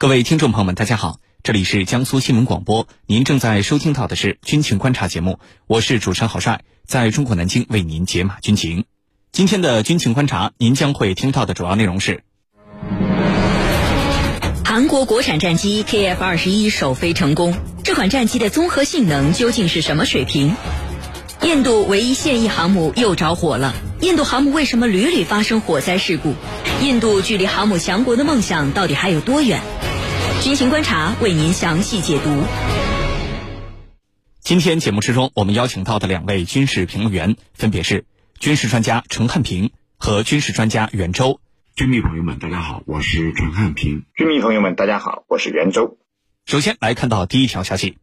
各位听众朋友们，大家好，这里是江苏新闻广播，您正在收听到的是军情观察节目，我是主持人郝帅，在中国南京为您解码军情。今天的军情观察，您将会听到的主要内容是：韩国国产战机 KF 二十一首飞成功，这款战机的综合性能究竟是什么水平？印度唯一现役航母又着火了，印度航母为什么屡屡发生火灾事故？印度距离航母强国的梦想到底还有多远？军情观察为您详细解读。今天节目之中，我们邀请到的两位军事评论员分别是军事专家陈汉平和军事专家袁周。军迷朋友们，大家好，我是陈汉平。军迷朋友们，大家好，我是袁周。首先来看到第一条消息，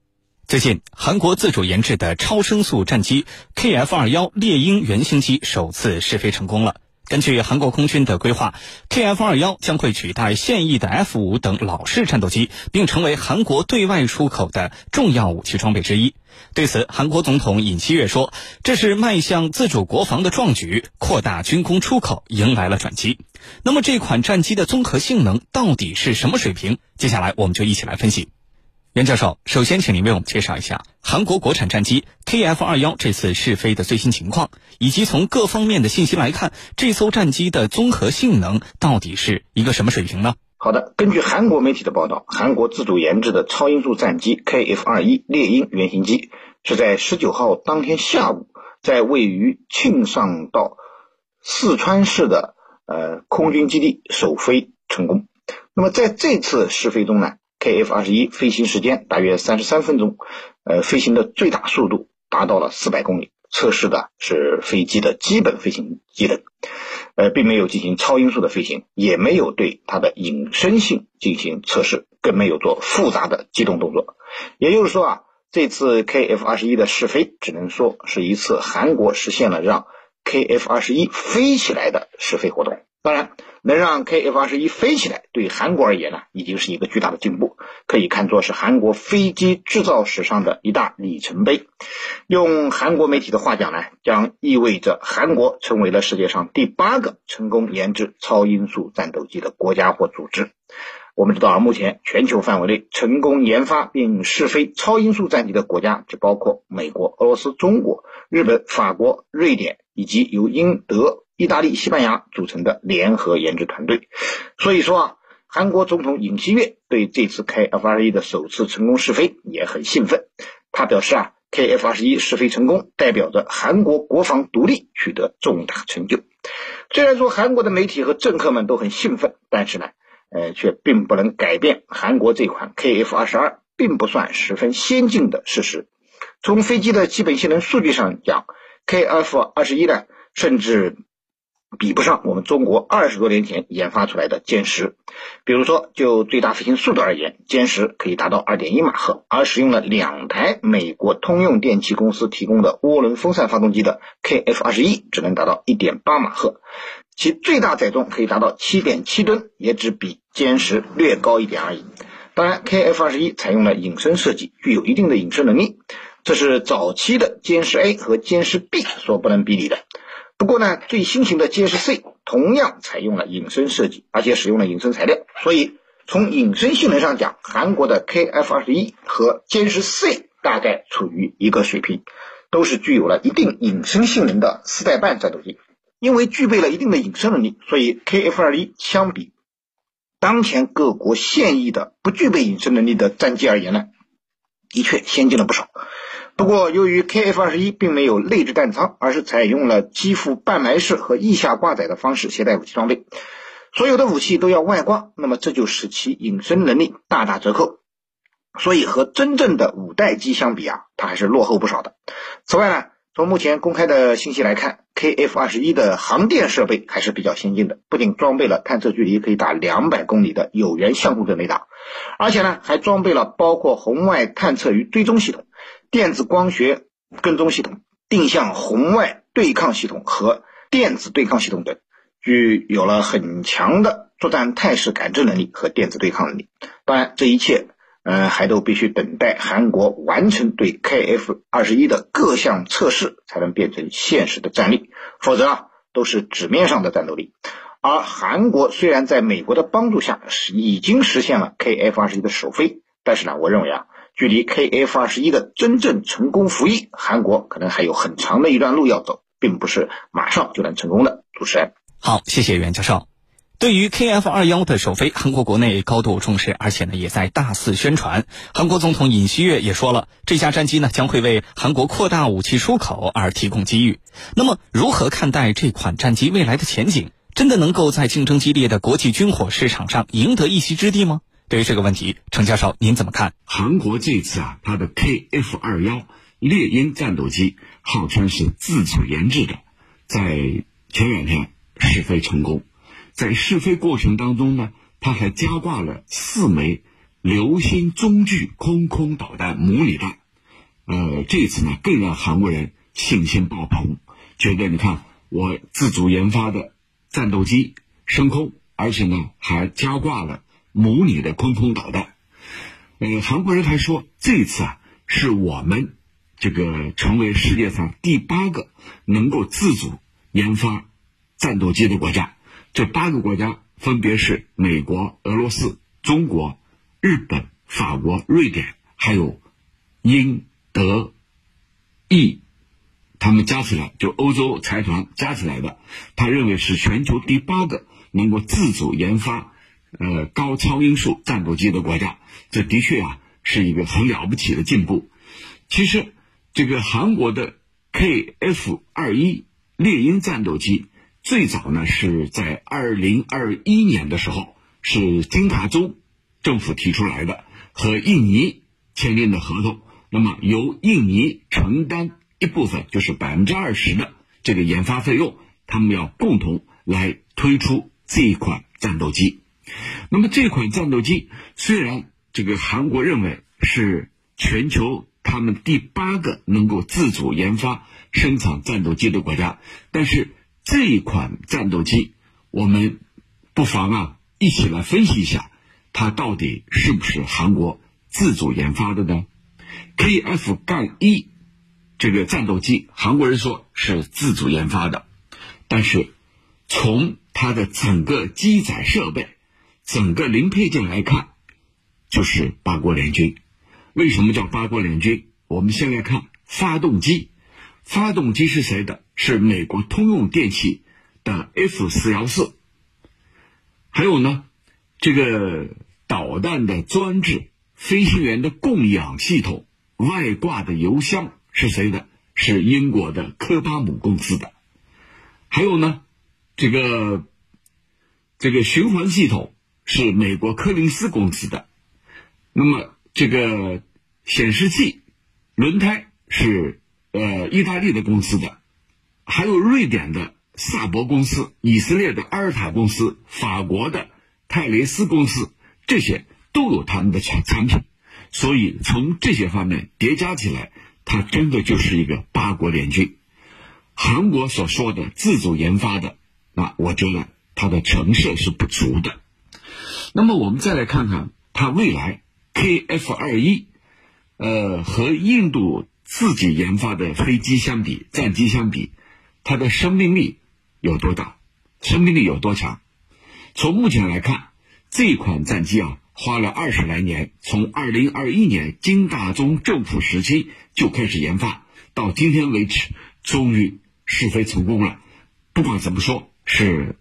最近韩国自主研制的超声速战机 KF 二幺猎鹰原型机首次试飞成功了。根据韩国空军的规划，KF 二幺将会取代现役的 F 五等老式战斗机，并成为韩国对外出口的重要武器装备之一。对此，韩国总统尹锡悦说：“这是迈向自主国防的壮举，扩大军工出口迎来了转机。”那么，这款战机的综合性能到底是什么水平？接下来，我们就一起来分析。袁教授，首先请您为我们介绍一下韩国国产战机 KF 二幺这次试飞的最新情况，以及从各方面的信息来看，这艘战机的综合性能到底是一个什么水平呢？好的，根据韩国媒体的报道，韩国自主研制的超音速战机 KF 二一猎鹰原型机是在十九号当天下午，在位于庆尚道四川市的呃空军基地首飞成功。那么在这次试飞中呢？KF 二十一飞行时间大约三十三分钟，呃，飞行的最大速度达到了四百公里。测试的是飞机的基本飞行机能，呃，并没有进行超音速的飞行，也没有对它的隐身性进行测试，更没有做复杂的机动动作。也就是说啊，这次 KF 二十一的试飞，只能说是一次韩国实现了让 KF 二十一飞起来的试飞活动。当然。能让 KF 二十一飞起来，对韩国而言呢，已经是一个巨大的进步，可以看作是韩国飞机制造史上的一大里程碑。用韩国媒体的话讲呢，将意味着韩国成为了世界上第八个成功研制超音速战斗机的国家或组织。我们知道啊，目前全球范围内成功研发并试飞超音速战机的国家，只包括美国、俄罗斯、中国、日本、法国、瑞典以及由英、德。意大利、西班牙组成的联合研制团队，所以说啊，韩国总统尹锡悦对这次 KF 二十一的首次成功试飞也很兴奋。他表示啊，KF 二十一试飞成功，代表着韩国国防独立取得重大成就。虽然说韩国的媒体和政客们都很兴奋，但是呢，呃，却并不能改变韩国这款 KF 二十二并不算十分先进的事实。从飞机的基本性能数据上讲，KF 二十一呢，甚至。比不上我们中国二十多年前研发出来的歼十，比如说就最大飞行速度而言，歼十可以达到二点一马赫，而使用了两台美国通用电气公司提供的涡轮风扇发动机的 KF 二十一只能达到一点八马赫，其最大载重可以达到七点七吨，也只比歼十略高一点而已。当然，KF 二十一采用了隐身设计，具有一定的隐身能力，这是早期的歼十 A 和歼十 B 所不能比拟的。不过呢，最新型的歼十 C 同样采用了隐身设计，而且使用了隐身材料，所以从隐身性能上讲，韩国的 KF 二十一和歼十 C 大概处于一个水平，都是具有了一定隐身性能的四代半战斗机。因为具备了一定的隐身能力，所以 KF 二十一相比当前各国现役的不具备隐身能力的战机而言呢，的确先进了不少。不过，由于 KF 二十一并没有内置弹仓，而是采用了机腹半埋式和翼下挂载的方式携带武器装备，所有的武器都要外挂，那么这就使其隐身能力大打折扣。所以和真正的五代机相比啊，它还是落后不少的。此外呢，从目前公开的信息来看，KF 二十一的航电设备还是比较先进的，不仅装备了探测距离可以达两百公里的有源相控阵雷达，而且呢，还装备了包括红外探测与追踪系统。电子光学跟踪系统、定向红外对抗系统和电子对抗系统等，具有了很强的作战态势感知能力和电子对抗能力。当然，这一切，呃，还都必须等待韩国完成对 KF 二十一的各项测试，才能变成现实的战力。否则啊，都是纸面上的战斗力。而韩国虽然在美国的帮助下是已经实现了 KF 二十一的首飞，但是呢，我认为啊，距离 KF 二十一的真正成功服役，韩国可能还有很长的一段路要走，并不是马上就能成功的。主持人，好，谢谢袁教授。对于 KF 二幺的首飞，韩国国内高度重视，而且呢也在大肆宣传。韩国总统尹锡悦也说了，这架战机呢将会为韩国扩大武器出口而提供机遇。那么，如何看待这款战机未来的前景？真的能够在竞争激烈的国际军火市场上赢得一席之地吗？对于这个问题，程教授您怎么看？韩国这次啊，它的 KF 二幺猎鹰战斗机号称是自主研制的，在前两天试飞成功。在试飞过程当中呢，它还加挂了四枚流星中距空空导弹模拟弹，呃，这次呢更让韩国人信心爆棚，觉得你看我自主研发的战斗机升空，而且呢还加挂了模拟的空空导弹，呃，韩国人还说这次啊是我们这个成为世界上第八个能够自主研发战斗机的国家。这八个国家分别是美国、俄罗斯、中国、日本、法国、瑞典，还有英、德、意，他们加起来就欧洲财团加起来的，他认为是全球第八个能够自主研发呃高超音速战斗机的国家。这的确啊是一个很了不起的进步。其实，这个韩国的 KF 二一猎鹰战斗机。最早呢是在二零二一年的时候，是金塔州政府提出来的，和印尼签订的合同。那么由印尼承担一部分，就是百分之二十的这个研发费用，他们要共同来推出这一款战斗机。那么这款战斗机虽然这个韩国认为是全球他们第八个能够自主研发生产战斗机的国家，但是。这一款战斗机，我们不妨啊一起来分析一下，它到底是不是韩国自主研发的呢？KF- 杠一这个战斗机，韩国人说是自主研发的，但是从它的整个机载设备、整个零配件来看，就是八国联军。为什么叫八国联军？我们先来看发动机。发动机是谁的？是美国通用电气的 F 四幺四。还有呢，这个导弹的装置、飞行员的供氧系统、外挂的油箱是谁的？是英国的科巴姆公司的。还有呢，这个这个循环系统是美国柯林斯公司的。那么这个显示器、轮胎是。呃，意大利的公司的，还有瑞典的萨博公司、以色列的阿尔塔公司、法国的泰雷斯公司，这些都有他们的产产品，所以从这些方面叠加起来，它真的就是一个八国联军。韩国所说的自主研发的，那我觉得它的成色是不足的。那么我们再来看看它未来 KF 二一，呃，和印度。自己研发的飞机相比，战机相比，它的生命力有多大？生命力有多强？从目前来看，这款战机啊，花了二十来年，从二零二一年金大中政府时期就开始研发，到今天为止，终于试飞成功了。不管怎么说，是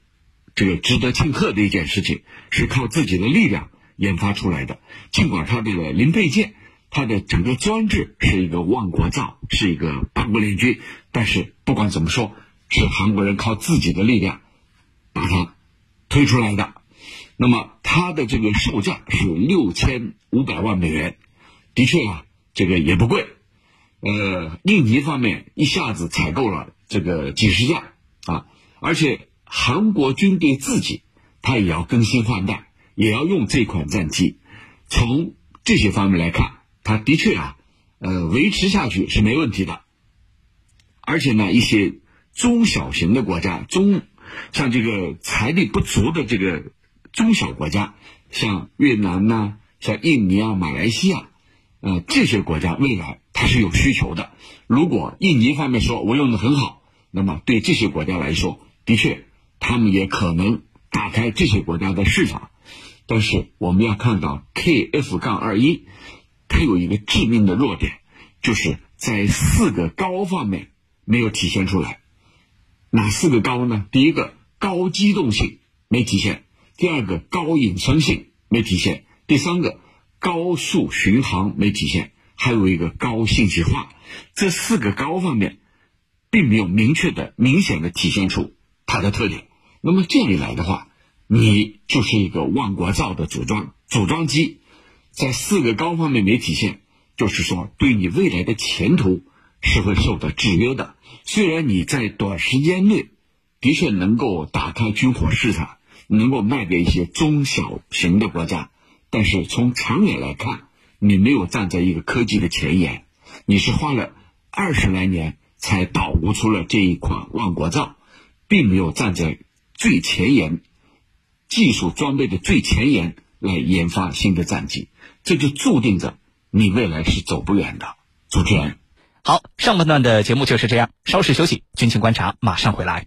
这个值得庆贺的一件事情，是靠自己的力量研发出来的。尽管它这个零配件。它的整个装置是一个万国造，是一个八国联军，但是不管怎么说，是韩国人靠自己的力量把它推出来的。那么它的这个售价是六千五百万美元，的确啊，这个也不贵。呃，印尼方面一下子采购了这个几十架啊，而且韩国军队自己他也要更新换代，也要用这款战机。从这些方面来看。它的确啊，呃，维持下去是没问题的。而且呢，一些中小型的国家，中像这个财力不足的这个中小国家，像越南呐，像印尼啊、马来西亚，呃，这些国家未来它是有需求的。如果印尼方面说我用的很好，那么对这些国家来说，的确他们也可能打开这些国家的市场。但是我们要看到 KF 杠二一，它有一个致命的弱点，就是在四个高方面没有体现出来。哪四个高呢？第一个高机动性没体现，第二个高隐存性没体现，第三个高速巡航没体现，还有一个高信息化。这四个高方面，并没有明确的、明显的体现出它的特点。那么这样一来的话，你就是一个万国造的组装组装机，在四个高方面没体现，就是说对你未来的前途是会受到制约的。虽然你在短时间内的确能够打开军火市场，能够卖给一些中小型的国家，但是从长远来看，你没有站在一个科技的前沿，你是花了二十来年才捣鼓出了这一款万国造，并没有站在最前沿。技术装备的最前沿来研发新的战机，这就注定着你未来是走不远的。主持人，好，上半段的节目就是这样，稍事休息，军情观察马上回来。